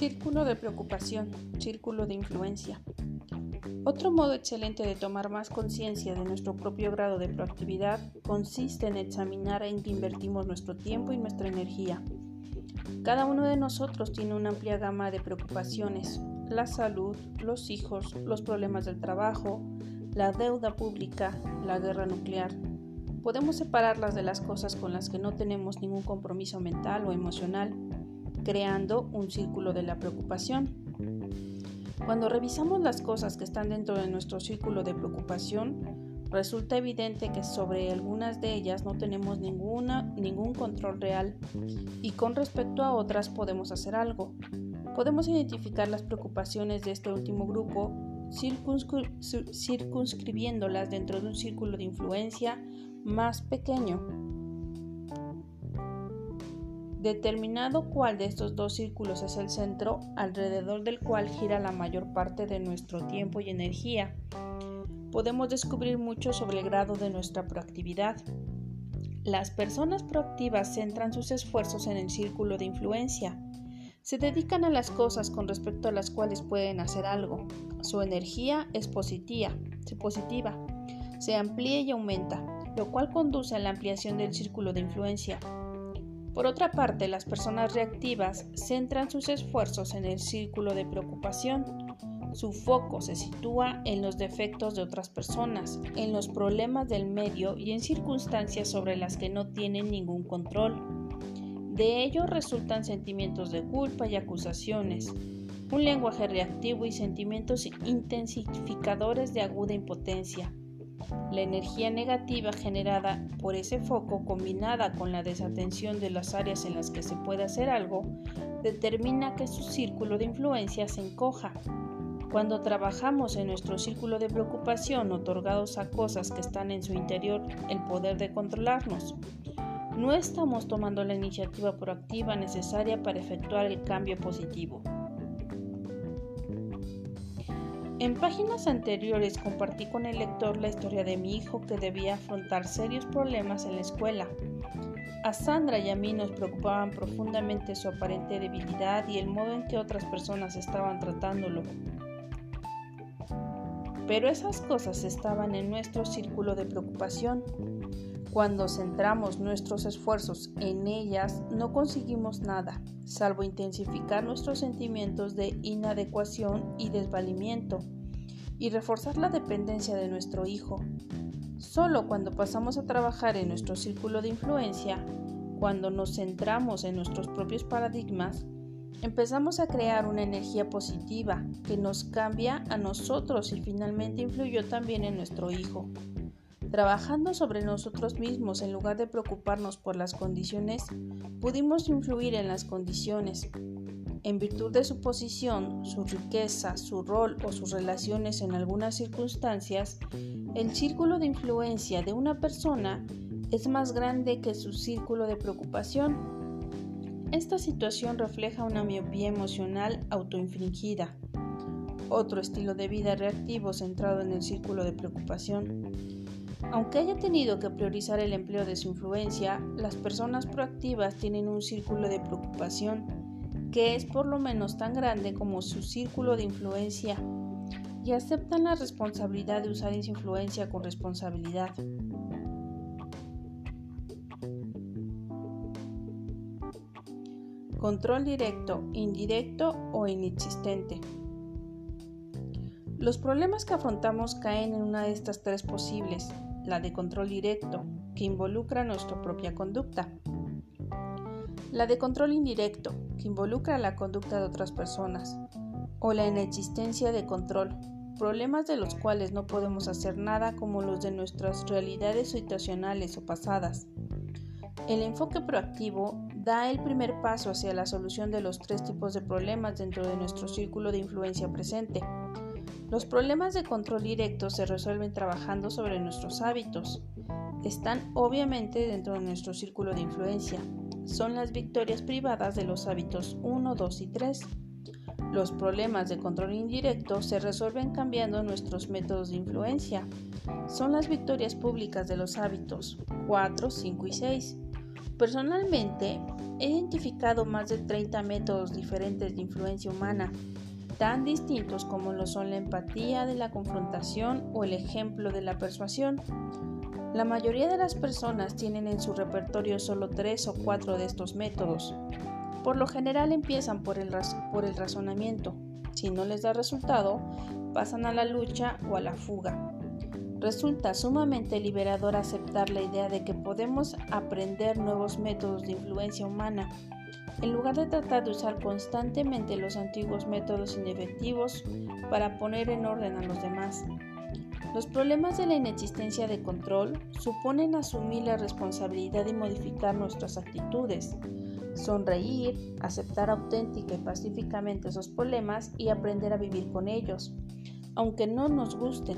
Círculo de preocupación, círculo de influencia. Otro modo excelente de tomar más conciencia de nuestro propio grado de proactividad consiste en examinar en qué invertimos nuestro tiempo y nuestra energía. Cada uno de nosotros tiene una amplia gama de preocupaciones, la salud, los hijos, los problemas del trabajo, la deuda pública, la guerra nuclear. Podemos separarlas de las cosas con las que no tenemos ningún compromiso mental o emocional creando un círculo de la preocupación. Cuando revisamos las cosas que están dentro de nuestro círculo de preocupación, resulta evidente que sobre algunas de ellas no tenemos ninguna, ningún control real y con respecto a otras podemos hacer algo. Podemos identificar las preocupaciones de este último grupo circunscribiéndolas dentro de un círculo de influencia más pequeño determinado cuál de estos dos círculos es el centro alrededor del cual gira la mayor parte de nuestro tiempo y energía, podemos descubrir mucho sobre el grado de nuestra proactividad. Las personas proactivas centran sus esfuerzos en el círculo de influencia. Se dedican a las cosas con respecto a las cuales pueden hacer algo. Su energía es positiva, se amplía y aumenta, lo cual conduce a la ampliación del círculo de influencia. Por otra parte, las personas reactivas centran sus esfuerzos en el círculo de preocupación. Su foco se sitúa en los defectos de otras personas, en los problemas del medio y en circunstancias sobre las que no tienen ningún control. De ello resultan sentimientos de culpa y acusaciones, un lenguaje reactivo y sentimientos intensificadores de aguda impotencia, la energía negativa generada por ese foco combinada con la desatención de las áreas en las que se puede hacer algo determina que su círculo de influencia se encoja. Cuando trabajamos en nuestro círculo de preocupación otorgados a cosas que están en su interior el poder de controlarnos, no estamos tomando la iniciativa proactiva necesaria para efectuar el cambio positivo. En páginas anteriores compartí con el lector la historia de mi hijo que debía afrontar serios problemas en la escuela. A Sandra y a mí nos preocupaban profundamente su aparente debilidad y el modo en que otras personas estaban tratándolo. Pero esas cosas estaban en nuestro círculo de preocupación. Cuando centramos nuestros esfuerzos en ellas, no conseguimos nada, salvo intensificar nuestros sentimientos de inadecuación y desvalimiento y reforzar la dependencia de nuestro hijo. Solo cuando pasamos a trabajar en nuestro círculo de influencia, cuando nos centramos en nuestros propios paradigmas, empezamos a crear una energía positiva que nos cambia a nosotros y finalmente influyó también en nuestro hijo. Trabajando sobre nosotros mismos en lugar de preocuparnos por las condiciones, pudimos influir en las condiciones. En virtud de su posición, su riqueza, su rol o sus relaciones en algunas circunstancias, el círculo de influencia de una persona es más grande que su círculo de preocupación. Esta situación refleja una miopía emocional autoinfligida, otro estilo de vida reactivo centrado en el círculo de preocupación. Aunque haya tenido que priorizar el empleo de su influencia, las personas proactivas tienen un círculo de preocupación que es por lo menos tan grande como su círculo de influencia y aceptan la responsabilidad de usar esa influencia con responsabilidad. Control directo, indirecto o inexistente. Los problemas que afrontamos caen en una de estas tres posibles, la de control directo, que involucra nuestra propia conducta. La de control indirecto, que involucra la conducta de otras personas. O la inexistencia de control, problemas de los cuales no podemos hacer nada como los de nuestras realidades situacionales o pasadas. El enfoque proactivo da el primer paso hacia la solución de los tres tipos de problemas dentro de nuestro círculo de influencia presente. Los problemas de control directo se resuelven trabajando sobre nuestros hábitos. Están obviamente dentro de nuestro círculo de influencia. Son las victorias privadas de los hábitos 1, 2 y 3. Los problemas de control indirecto se resuelven cambiando nuestros métodos de influencia. Son las victorias públicas de los hábitos 4, 5 y 6. Personalmente, he identificado más de 30 métodos diferentes de influencia humana, tan distintos como lo son la empatía de la confrontación o el ejemplo de la persuasión. La mayoría de las personas tienen en su repertorio solo tres o cuatro de estos métodos. Por lo general empiezan por el, por el razonamiento. Si no les da resultado, pasan a la lucha o a la fuga. Resulta sumamente liberador aceptar la idea de que podemos aprender nuevos métodos de influencia humana, en lugar de tratar de usar constantemente los antiguos métodos inefectivos para poner en orden a los demás. Los problemas de la inexistencia de control suponen asumir la responsabilidad de modificar nuestras actitudes, sonreír, aceptar auténtica y pacíficamente esos problemas y aprender a vivir con ellos, aunque no nos gusten.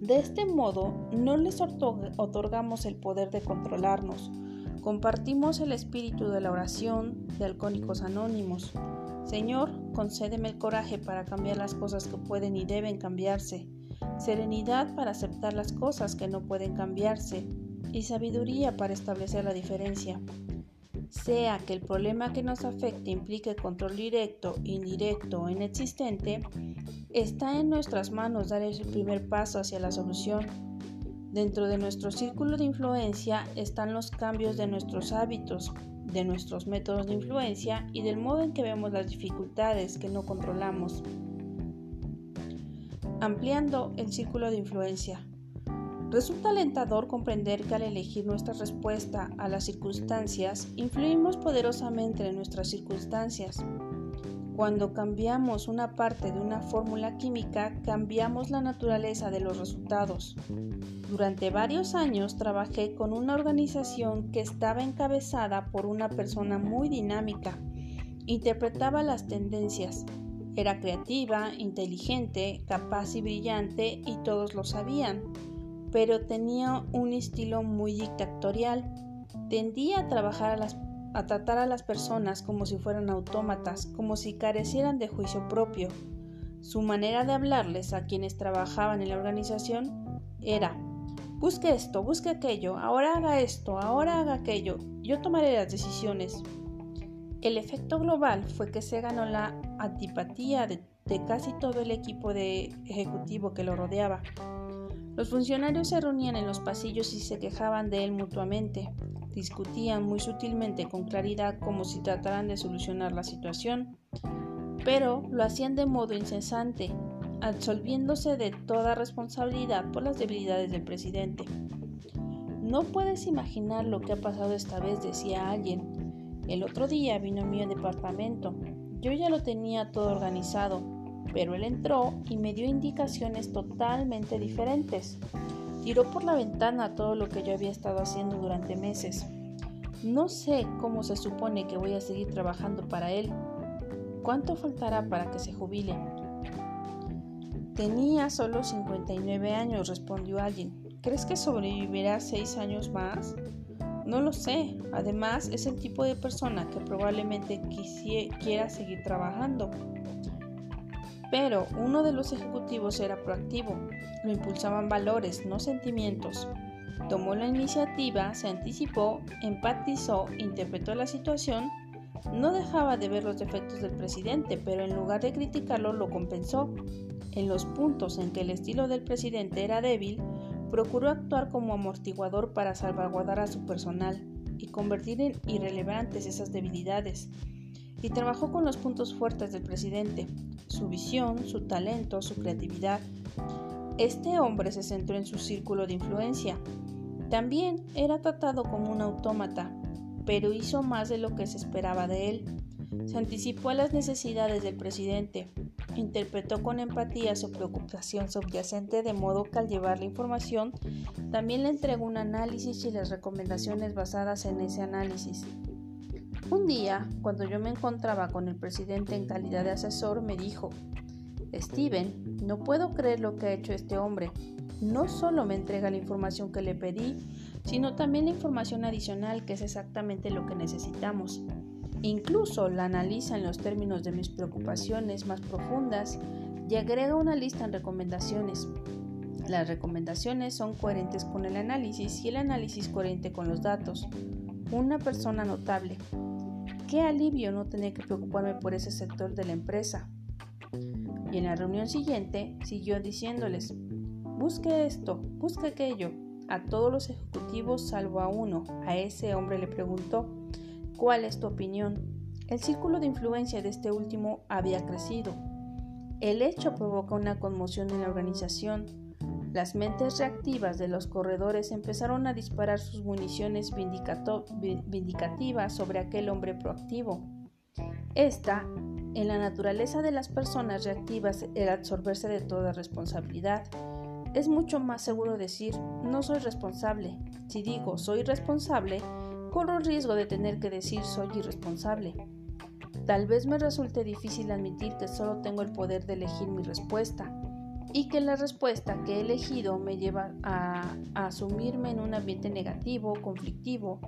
De este modo, no les otorgamos el poder de controlarnos. Compartimos el espíritu de la oración de Alcohólicos Anónimos. Señor, concédeme el coraje para cambiar las cosas que pueden y deben cambiarse, serenidad para aceptar las cosas que no pueden cambiarse y sabiduría para establecer la diferencia. Sea que el problema que nos afecte implique control directo, indirecto o inexistente, Está en nuestras manos dar el primer paso hacia la solución. Dentro de nuestro círculo de influencia están los cambios de nuestros hábitos, de nuestros métodos de influencia y del modo en que vemos las dificultades que no controlamos. Ampliando el círculo de influencia. Resulta alentador comprender que al elegir nuestra respuesta a las circunstancias, influimos poderosamente en nuestras circunstancias. Cuando cambiamos una parte de una fórmula química, cambiamos la naturaleza de los resultados. Durante varios años trabajé con una organización que estaba encabezada por una persona muy dinámica. Interpretaba las tendencias. Era creativa, inteligente, capaz y brillante y todos lo sabían, pero tenía un estilo muy dictatorial. Tendía a trabajar a las a tratar a las personas como si fueran autómatas, como si carecieran de juicio propio. Su manera de hablarles a quienes trabajaban en la organización era Busque esto, busque aquello, ahora haga esto, ahora haga aquello, yo tomaré las decisiones. El efecto global fue que se ganó la antipatía de, de casi todo el equipo de ejecutivo que lo rodeaba. Los funcionarios se reunían en los pasillos y se quejaban de él mutuamente discutían muy sutilmente con claridad como si trataran de solucionar la situación, pero lo hacían de modo incesante, absolviéndose de toda responsabilidad por las debilidades del presidente. No puedes imaginar lo que ha pasado esta vez, decía alguien. El otro día vino a mi departamento. Yo ya lo tenía todo organizado, pero él entró y me dio indicaciones totalmente diferentes. Tiró por la ventana todo lo que yo había estado haciendo durante meses. No sé cómo se supone que voy a seguir trabajando para él. ¿Cuánto faltará para que se jubile? Tenía solo 59 años, respondió alguien. ¿Crees que sobrevivirá seis años más? No lo sé. Además, es el tipo de persona que probablemente quiera seguir trabajando. Pero uno de los ejecutivos era proactivo, lo impulsaban valores, no sentimientos. Tomó la iniciativa, se anticipó, empatizó, interpretó la situación, no dejaba de ver los defectos del presidente, pero en lugar de criticarlo lo compensó. En los puntos en que el estilo del presidente era débil, procuró actuar como amortiguador para salvaguardar a su personal y convertir en irrelevantes esas debilidades y trabajó con los puntos fuertes del presidente, su visión, su talento, su creatividad. Este hombre se centró en su círculo de influencia. También era tratado como un autómata, pero hizo más de lo que se esperaba de él. Se anticipó a las necesidades del presidente, interpretó con empatía su preocupación subyacente de modo que al llevar la información también le entregó un análisis y las recomendaciones basadas en ese análisis. Un día, cuando yo me encontraba con el presidente en calidad de asesor, me dijo, Steven, no puedo creer lo que ha hecho este hombre. No solo me entrega la información que le pedí, sino también la información adicional que es exactamente lo que necesitamos. Incluso la analiza en los términos de mis preocupaciones más profundas y agrega una lista en recomendaciones. Las recomendaciones son coherentes con el análisis y el análisis coherente con los datos. una persona notable. Qué alivio no tener que preocuparme por ese sector de la empresa. Y en la reunión siguiente siguió diciéndoles, busque esto, busque aquello. A todos los ejecutivos salvo a uno, a ese hombre le preguntó, ¿cuál es tu opinión? El círculo de influencia de este último había crecido. El hecho provocó una conmoción en la organización. Las mentes reactivas de los corredores empezaron a disparar sus municiones vindicativas sobre aquel hombre proactivo. Esta, en la naturaleza de las personas reactivas, el absorberse de toda responsabilidad. Es mucho más seguro decir no soy responsable. Si digo soy responsable, corro el riesgo de tener que decir soy irresponsable. Tal vez me resulte difícil admitir que solo tengo el poder de elegir mi respuesta y que la respuesta que he elegido me lleva a, asumirme en un ambiente negativo, conflictivo,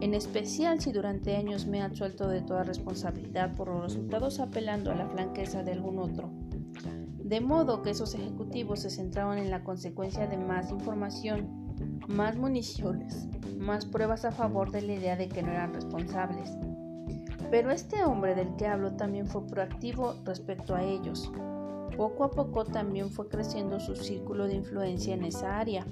en especial si durante años me he absuelto de toda responsabilidad por los resultados apelando a la franqueza de algún otro. De modo que esos ejecutivos se centraban en la consecuencia de más información, más municiones, más pruebas a favor de la idea de que no eran responsables. Pero este hombre del que hablo también fue proactivo respecto a ellos. Poco a poco también fue creciendo su círculo de influencia en esa área.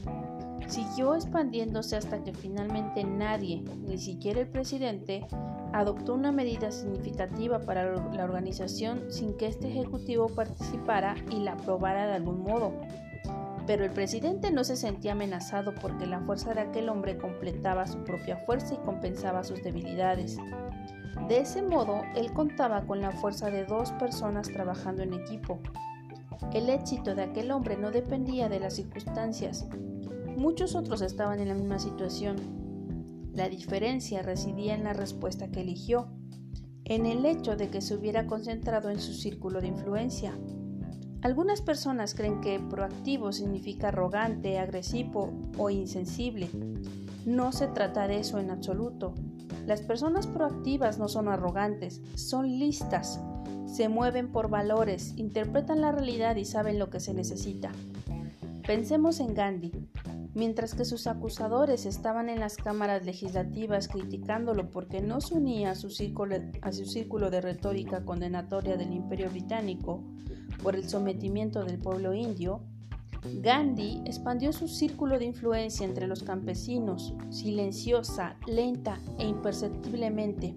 Siguió expandiéndose hasta que finalmente nadie, ni siquiera el presidente, adoptó una medida significativa para la organización sin que este ejecutivo participara y la aprobara de algún modo. Pero el presidente no se sentía amenazado porque la fuerza de aquel hombre completaba su propia fuerza y compensaba sus debilidades. De ese modo, él contaba con la fuerza de dos personas trabajando en equipo. El éxito de aquel hombre no dependía de las circunstancias. Muchos otros estaban en la misma situación. La diferencia residía en la respuesta que eligió, en el hecho de que se hubiera concentrado en su círculo de influencia. Algunas personas creen que proactivo significa arrogante, agresivo o insensible. No se trata de eso en absoluto. Las personas proactivas no son arrogantes, son listas, se mueven por valores, interpretan la realidad y saben lo que se necesita. Pensemos en Gandhi. Mientras que sus acusadores estaban en las cámaras legislativas criticándolo porque no se unía a su círculo, a su círculo de retórica condenatoria del imperio británico por el sometimiento del pueblo indio, Gandhi expandió su círculo de influencia entre los campesinos, silenciosa, lenta e imperceptiblemente.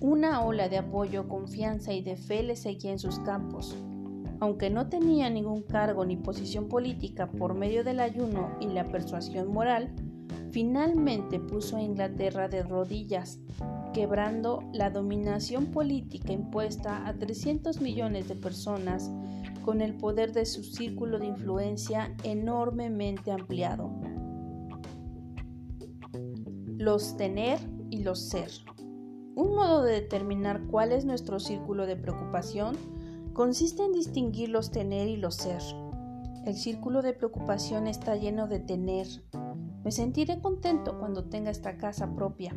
Una ola de apoyo, confianza y de fe le seguía en sus campos. Aunque no tenía ningún cargo ni posición política por medio del ayuno y la persuasión moral, finalmente puso a Inglaterra de rodillas, quebrando la dominación política impuesta a 300 millones de personas con el poder de su círculo de influencia enormemente ampliado. Los tener y los ser. Un modo de determinar cuál es nuestro círculo de preocupación consiste en distinguir los tener y los ser. El círculo de preocupación está lleno de tener. Me sentiré contento cuando tenga esta casa propia.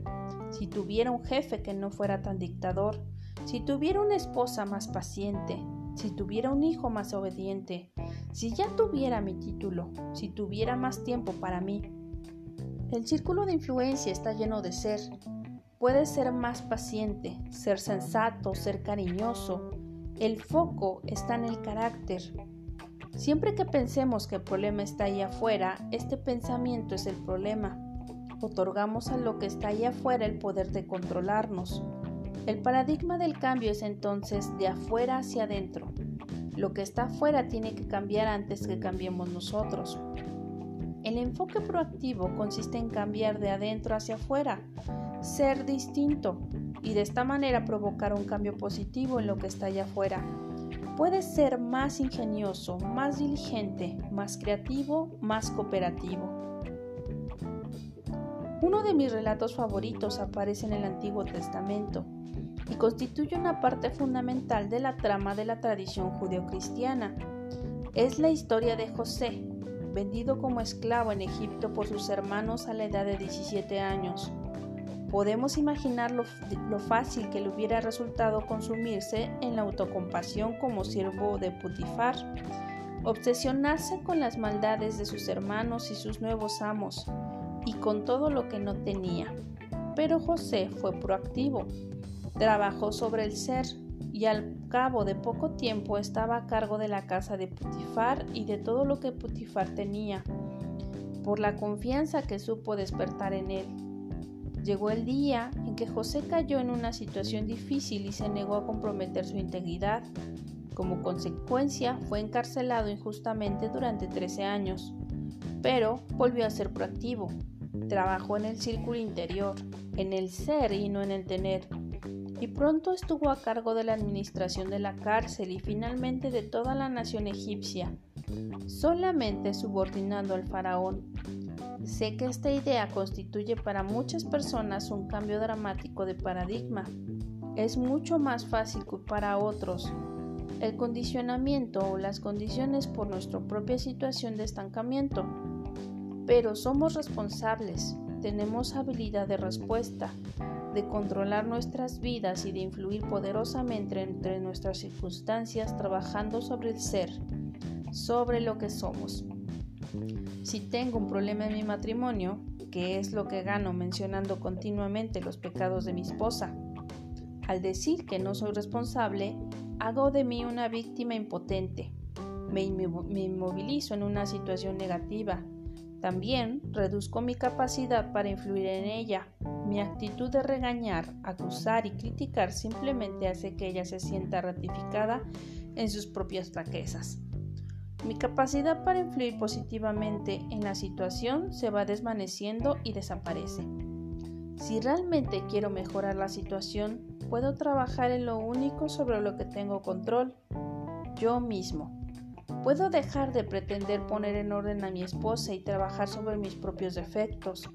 Si tuviera un jefe que no fuera tan dictador, si tuviera una esposa más paciente, si tuviera un hijo más obediente, si ya tuviera mi título, si tuviera más tiempo para mí. El círculo de influencia está lleno de ser. Puede ser más paciente, ser sensato, ser cariñoso. El foco está en el carácter. Siempre que pensemos que el problema está ahí afuera, este pensamiento es el problema. Otorgamos a lo que está ahí afuera el poder de controlarnos. El paradigma del cambio es entonces de afuera hacia adentro. Lo que está afuera tiene que cambiar antes que cambiemos nosotros. El enfoque proactivo consiste en cambiar de adentro hacia afuera, ser distinto y de esta manera provocar un cambio positivo en lo que está allá afuera. Puede ser más ingenioso, más diligente, más creativo, más cooperativo. Uno de mis relatos favoritos aparece en el Antiguo Testamento y constituye una parte fundamental de la trama de la tradición judeocristiana. Es la historia de José, vendido como esclavo en Egipto por sus hermanos a la edad de 17 años. Podemos imaginar lo, lo, fácil que le hubiera resultado consumirse en la autocompasión como siervo de Putifar, obsesionarse con las maldades de sus hermanos y sus nuevos amos, y con todo lo que no tenía, Pero José fue proactivo, trabajó sobre el ser y al cabo de poco tiempo estaba a cargo de la casa de Putifar y de todo lo que Putifar tenía, por la confianza que supo despertar en él. Llegó el día en que José cayó en una situación difícil y se negó a comprometer su integridad. Como consecuencia, fue encarcelado injustamente durante 13 años, pero volvió a ser proactivo. Trabajó en el círculo interior, en el ser y no en el tener y pronto estuvo a cargo de la administración de la cárcel y finalmente de toda la nación egipcia, solamente subordinando al faraón. Sé que esta idea constituye para muchas personas un cambio dramático de paradigma. Es mucho más fácil culpar a otros. El condicionamiento o las condiciones por nuestra propia situación de estancamiento. Pero somos responsables, tenemos habilidad de respuesta, de controlar nuestras vidas y de influir poderosamente entre nuestras circunstancias trabajando sobre el ser, sobre lo que somos. Si tengo un problema en mi matrimonio, que es lo que gano mencionando continuamente los pecados de mi esposa, al decir que no soy responsable, hago de mí una víctima impotente. Me, inmovilizo en una situación negativa. También reduzco mi capacidad para influir en ella mi actitud de regañar, acusar y criticar simplemente hace que ella se sienta ratificada en sus propias flaquezas. Mi capacidad para influir positivamente en la situación se va desvaneciendo y desaparece. Si realmente quiero mejorar la situación, puedo trabajar en lo único sobre lo que tengo control, yo mismo. Puedo dejar de pretender poner en orden a mi esposa y trabajar sobre mis propios defectos.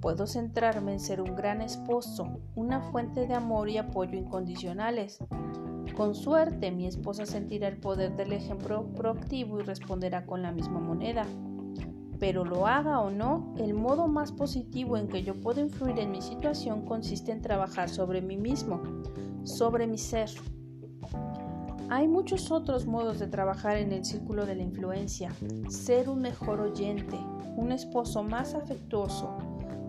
Puedo centrarme en ser un gran esposo, una fuente de amor y apoyo incondicionales. Con suerte, mi esposa sentirá el poder del ejemplo proactivo y responderá con la misma moneda. Pero lo haga o no, el modo más positivo en que yo puedo influir en mi situación consiste en trabajar sobre mí mismo, sobre mi ser. Hay muchos otros modos de trabajar en el círculo de la influencia. Ser un mejor oyente, un esposo más afectuoso,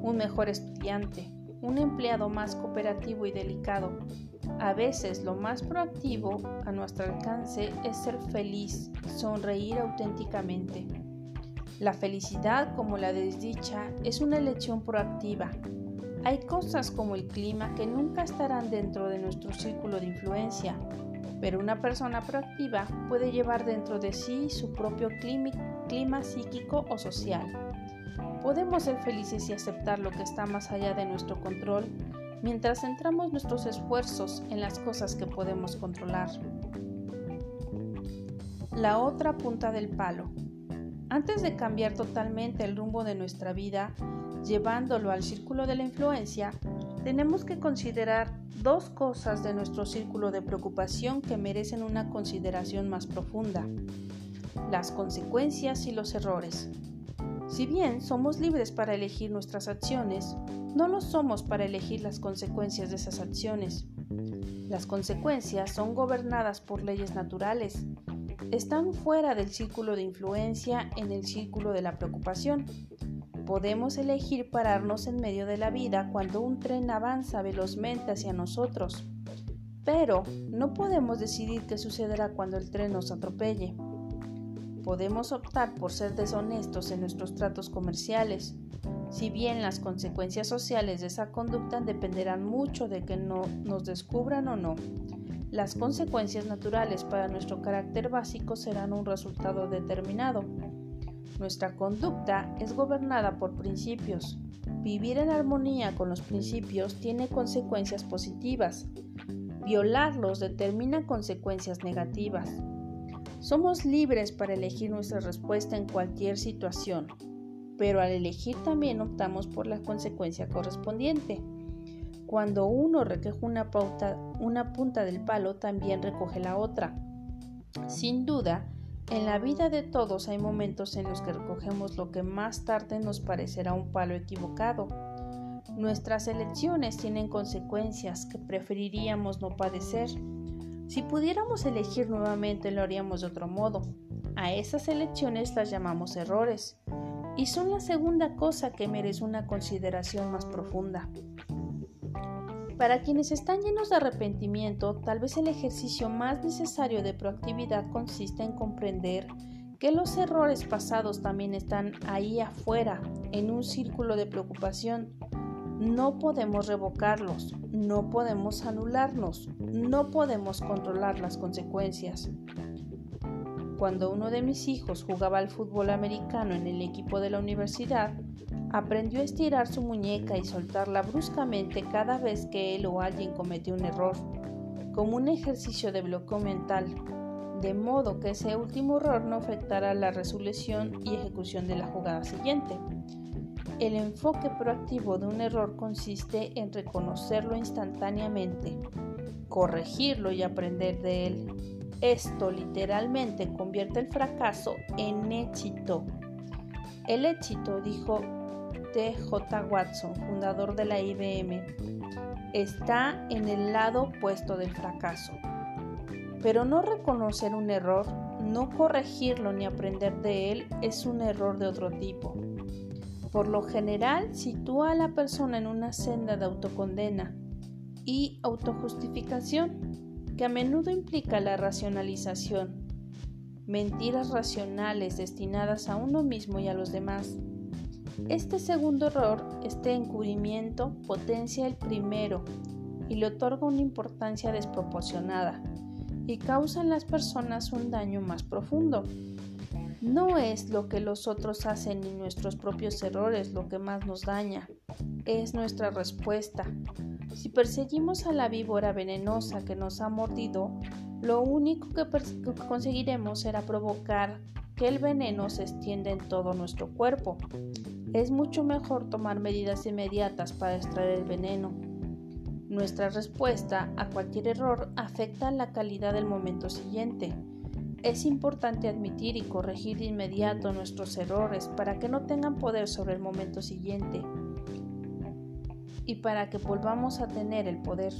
un mejor estudiante, un empleado más cooperativo y delicado. A veces lo más proactivo a nuestro alcance es ser feliz, sonreír auténticamente. La felicidad como la desdicha es una elección proactiva. Hay cosas como el clima que nunca estarán dentro de nuestro círculo de influencia, pero una persona proactiva puede llevar dentro de sí su propio clima, psíquico o social. Podemos ser felices y aceptar lo que está más allá de nuestro control mientras centramos nuestros esfuerzos en las cosas que podemos controlar. La otra punta del palo. Antes de cambiar totalmente el rumbo de nuestra vida, llevándolo al círculo de la influencia, tenemos que considerar dos cosas de nuestro círculo de preocupación que merecen una consideración más profunda. Las consecuencias y los errores. Si bien somos libres para elegir nuestras acciones, no lo somos para elegir las consecuencias de esas acciones. Las consecuencias son gobernadas por leyes naturales. Están fuera del círculo de influencia en el círculo de la preocupación. Podemos elegir pararnos en medio de la vida cuando un tren avanza velozmente hacia nosotros, pero no podemos decidir qué sucederá cuando el tren nos atropelle. Podemos optar por ser deshonestos en nuestros tratos comerciales, si bien las consecuencias sociales de esa conducta dependerán mucho de que no nos descubran o no. Las consecuencias naturales para nuestro carácter básico serán un resultado determinado. Nuestra conducta es gobernada por principios. Vivir en armonía con los principios tiene consecuencias positivas. Violarlos determina consecuencias negativas. Somos libres para elegir nuestra respuesta en cualquier situación, pero al elegir también optamos por la consecuencia correspondiente. Cuando uno recoge una, una punta del palo, también recoge la otra. Sin duda, en la vida de todos hay momentos en los que recogemos lo que más tarde nos parecerá un palo equivocado. Nuestras elecciones tienen consecuencias que preferiríamos no padecer. Si pudiéramos elegir nuevamente lo haríamos de otro modo. A esas elecciones las llamamos errores y son la segunda cosa que merece una consideración más profunda. Para quienes están llenos de arrepentimiento, tal vez el ejercicio más necesario de proactividad consiste en comprender que los errores pasados también están ahí afuera, en un círculo de preocupación. No podemos revocarlos, no podemos anularnos, no podemos controlar las consecuencias. Cuando uno de mis hijos jugaba al fútbol americano en el equipo de la universidad, aprendió a estirar su muñeca y soltarla bruscamente cada vez que él o alguien cometió un error, como un ejercicio de bloqueo mental de modo que ese último error no afectará la resolución y ejecución de la jugada siguiente. El enfoque proactivo de un error consiste en reconocerlo instantáneamente, corregirlo y aprender de él. Esto literalmente convierte el fracaso en éxito. El éxito, dijo T.J. Watson, fundador de la IBM, está en el lado opuesto del fracaso. Pero no reconocer un error, no corregirlo ni aprender de él es un error de otro tipo. Por lo general, sitúa a la persona en una senda de autocondena y autojustificación, que a menudo implica la racionalización, mentiras racionales destinadas a uno mismo y a los demás. Este segundo error, este encubrimiento, potencia el primero y le otorga una importancia desproporcionada y causa en las personas un daño más profundo. No es lo que los otros hacen ni nuestros propios errores lo que más nos daña, es nuestra respuesta. Si perseguimos a la víbora venenosa que nos ha mordido, lo único que, conseguiremos será provocar que el veneno se extienda en todo nuestro cuerpo. Es mucho mejor tomar medidas inmediatas para extraer el veneno nuestra respuesta a cualquier error afecta la calidad del momento siguiente. Es importante admitir y corregir de inmediato nuestros errores para que no tengan poder sobre el momento siguiente y para que volvamos a tener el poder.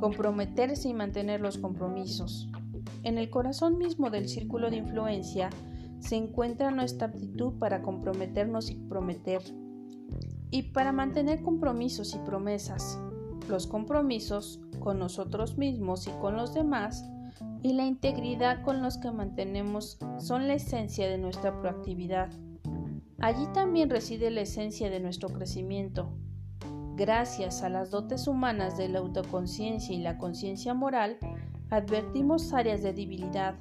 Comprometerse y mantener los compromisos. En el corazón mismo del círculo de influencia se encuentra nuestra aptitud para comprometernos y prometer y para mantener compromisos y promesas, los compromisos con nosotros mismos y con los demás, y la integridad con los que mantenemos son la esencia de nuestra proactividad. Allí también reside la esencia de nuestro crecimiento. Gracias a las dotes humanas de la autoconciencia y la conciencia moral, advertimos áreas de debilidad,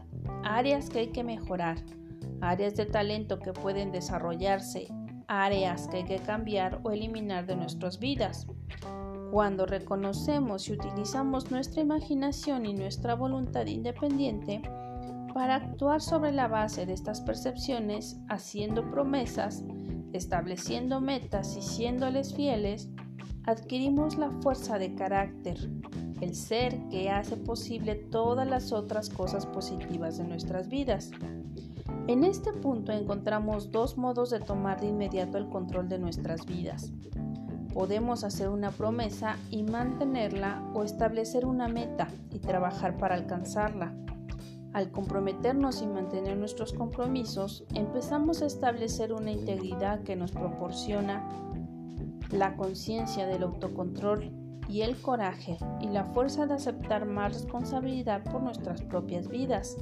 áreas que hay que mejorar, áreas de talento que pueden desarrollarse, áreas que hay que cambiar o eliminar de nuestras vidas. Cuando reconocemos y utilizamos nuestra imaginación y nuestra voluntad independiente para actuar sobre la base de estas percepciones, haciendo promesas, estableciendo metas y siéndoles fieles, adquirimos la fuerza de carácter, el ser que hace posible todas las otras cosas positivas de nuestras vidas. En este punto encontramos dos modos de tomar de inmediato el control de nuestras vidas. Podemos hacer una promesa y mantenerla o establecer una meta y trabajar para alcanzarla. Al comprometernos y mantener nuestros compromisos, empezamos a establecer una integridad que nos proporciona la conciencia del autocontrol y el coraje y la fuerza de aceptar más responsabilidad por nuestras propias vidas.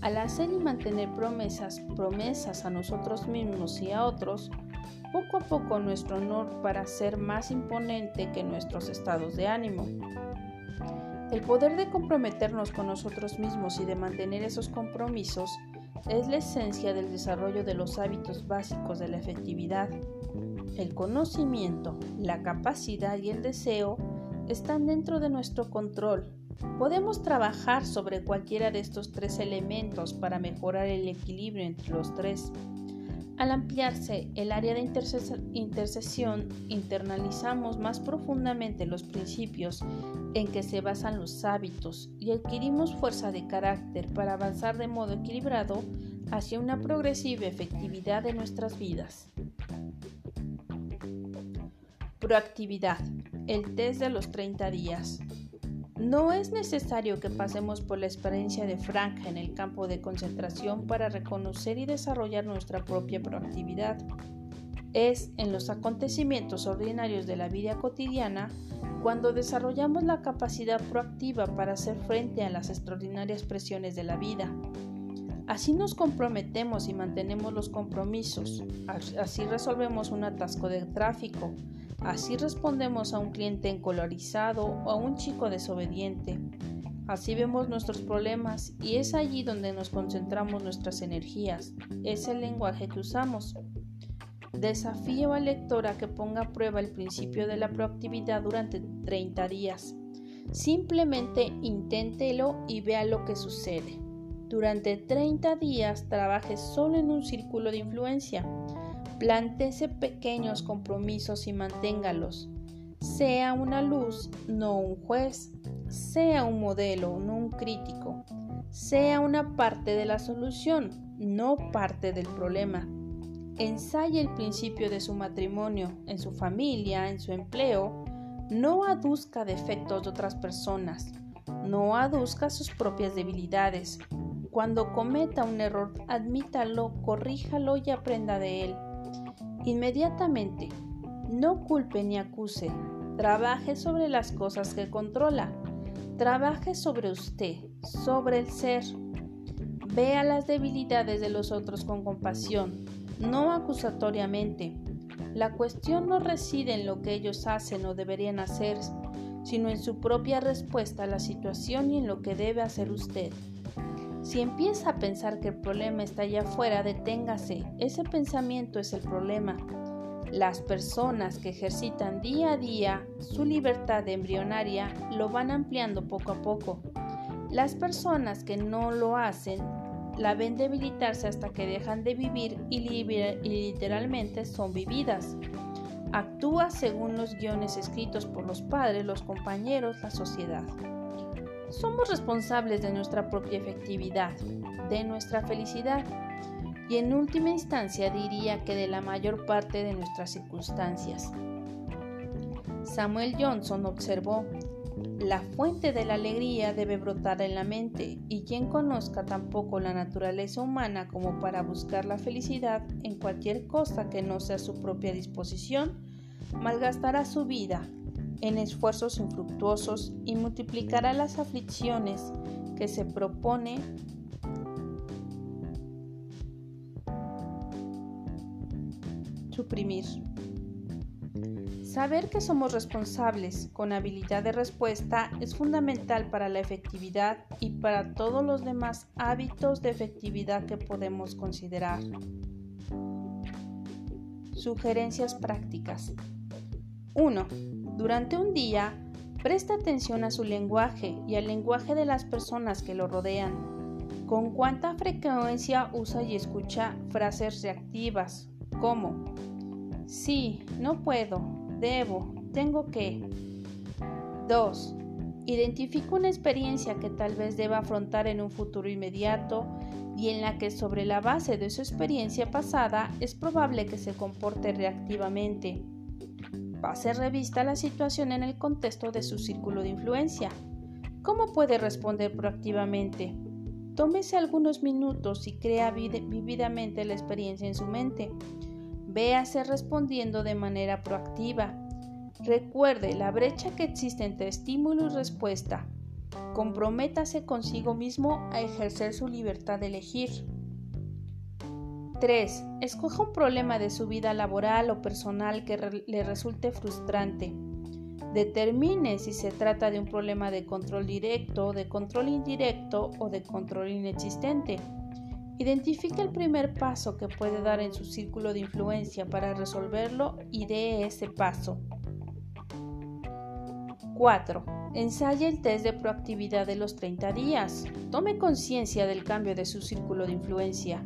Al hacer y mantener promesas, promesas a nosotros mismos y a otros, poco a poco nuestro honor para ser más imponente que nuestros estados de ánimo. El poder de comprometernos con nosotros mismos y de mantener esos compromisos es la esencia del desarrollo de los hábitos básicos de la efectividad. El conocimiento, la capacidad y el deseo están dentro de nuestro control Podemos trabajar sobre cualquiera de estos tres elementos para mejorar el equilibrio entre los tres. Al ampliarse el área de intercesión, internalizamos más profundamente los principios en que se basan los hábitos y adquirimos fuerza de carácter para avanzar de modo equilibrado hacia una progresiva efectividad de nuestras vidas. Proactividad. El test de los 30 días. No es necesario que pasemos por la experiencia de franja en el campo de concentración para reconocer y desarrollar nuestra propia proactividad. Es en los acontecimientos ordinarios de la vida cotidiana cuando desarrollamos la capacidad proactiva para hacer frente a las extraordinarias presiones de la vida. Así nos comprometemos y mantenemos los compromisos, así resolvemos un atasco de tráfico, así respondemos a un cliente encolorizado o a un chico desobediente. Así vemos nuestros problemas y es allí donde nos concentramos nuestras energías. Es el lenguaje que usamos. Desafío al lector a que ponga a prueba el principio de la proactividad durante 30 días. Simplemente inténtelo y vea lo que sucede. Durante 30 días trabaje solo en un círculo de influencia. Plántese pequeños compromisos y manténgalos. Sea una luz, no un juez. Sea un modelo, no un crítico. Sea una parte de la solución, no parte del problema. Ensaye el principio de su matrimonio, en su familia, en su empleo. No aduzca defectos de otras personas. No aduzca sus propias debilidades. Cuando cometa un error, admítalo, corríjalo y aprenda de él. Inmediatamente, no culpe ni acuse. Trabaje sobre las cosas que controla. Trabaje sobre usted, sobre el ser. Vea las debilidades de los otros con compasión no acusatoriamente. La cuestión no reside en lo que ellos hacen o deberían hacer, sino en su propia respuesta a la situación y en lo que debe hacer usted. Si empieza a pensar que el problema está allá afuera, deténgase. Ese pensamiento es el problema. Las personas que ejercitan día a día su libertad embrionaria lo van ampliando poco a poco. Las personas que no lo hacen la ven debilitarse hasta que dejan de vivir y, literalmente son vividas. Actúa según los guiones escritos por los padres, los compañeros, la sociedad. Somos responsables de nuestra propia efectividad, de nuestra felicidad y en última instancia diría que de la mayor parte de nuestras circunstancias. Samuel Johnson observó la fuente de la alegría debe brotar en la mente, y quien conozca tampoco la naturaleza humana como para buscar la felicidad en cualquier cosa que no sea su propia disposición, malgastará su vida en esfuerzos infructuosos y multiplicará las aflicciones que se propone suprimir. Saber que somos responsables con habilidad de respuesta es fundamental para la efectividad y para todos los demás hábitos de efectividad que podemos considerar. Sugerencias prácticas. 1. Durante un día, presta atención a su lenguaje y al lenguaje de las personas que lo rodean. ¿Con cuánta frecuencia usa y escucha frases reactivas como Sí, no puedo, debo, tengo que. 2. Identifico una experiencia que tal vez deba afrontar en un futuro inmediato y en la que sobre la base de su experiencia pasada es probable que se comporte reactivamente. Pase revista la situación en el contexto de su círculo de influencia. ¿Cómo puede responder proactivamente? Tómese algunos minutos y crea vividamente la experiencia en su mente. Véase respondiendo de manera proactiva. Recuerde la brecha que existe entre estímulo y respuesta. Comprométase consigo mismo a ejercer su libertad de elegir. 3. Escoja un problema de su vida laboral o personal que le resulte frustrante. Determine si se trata de un problema de control directo, de control indirecto o de control inexistente. Identifique el primer paso que puede dar en su círculo de influencia para resolverlo y dé ese paso. 4. Ensaye el test de proactividad de los 30 días. Tome conciencia del cambio de su círculo de influencia.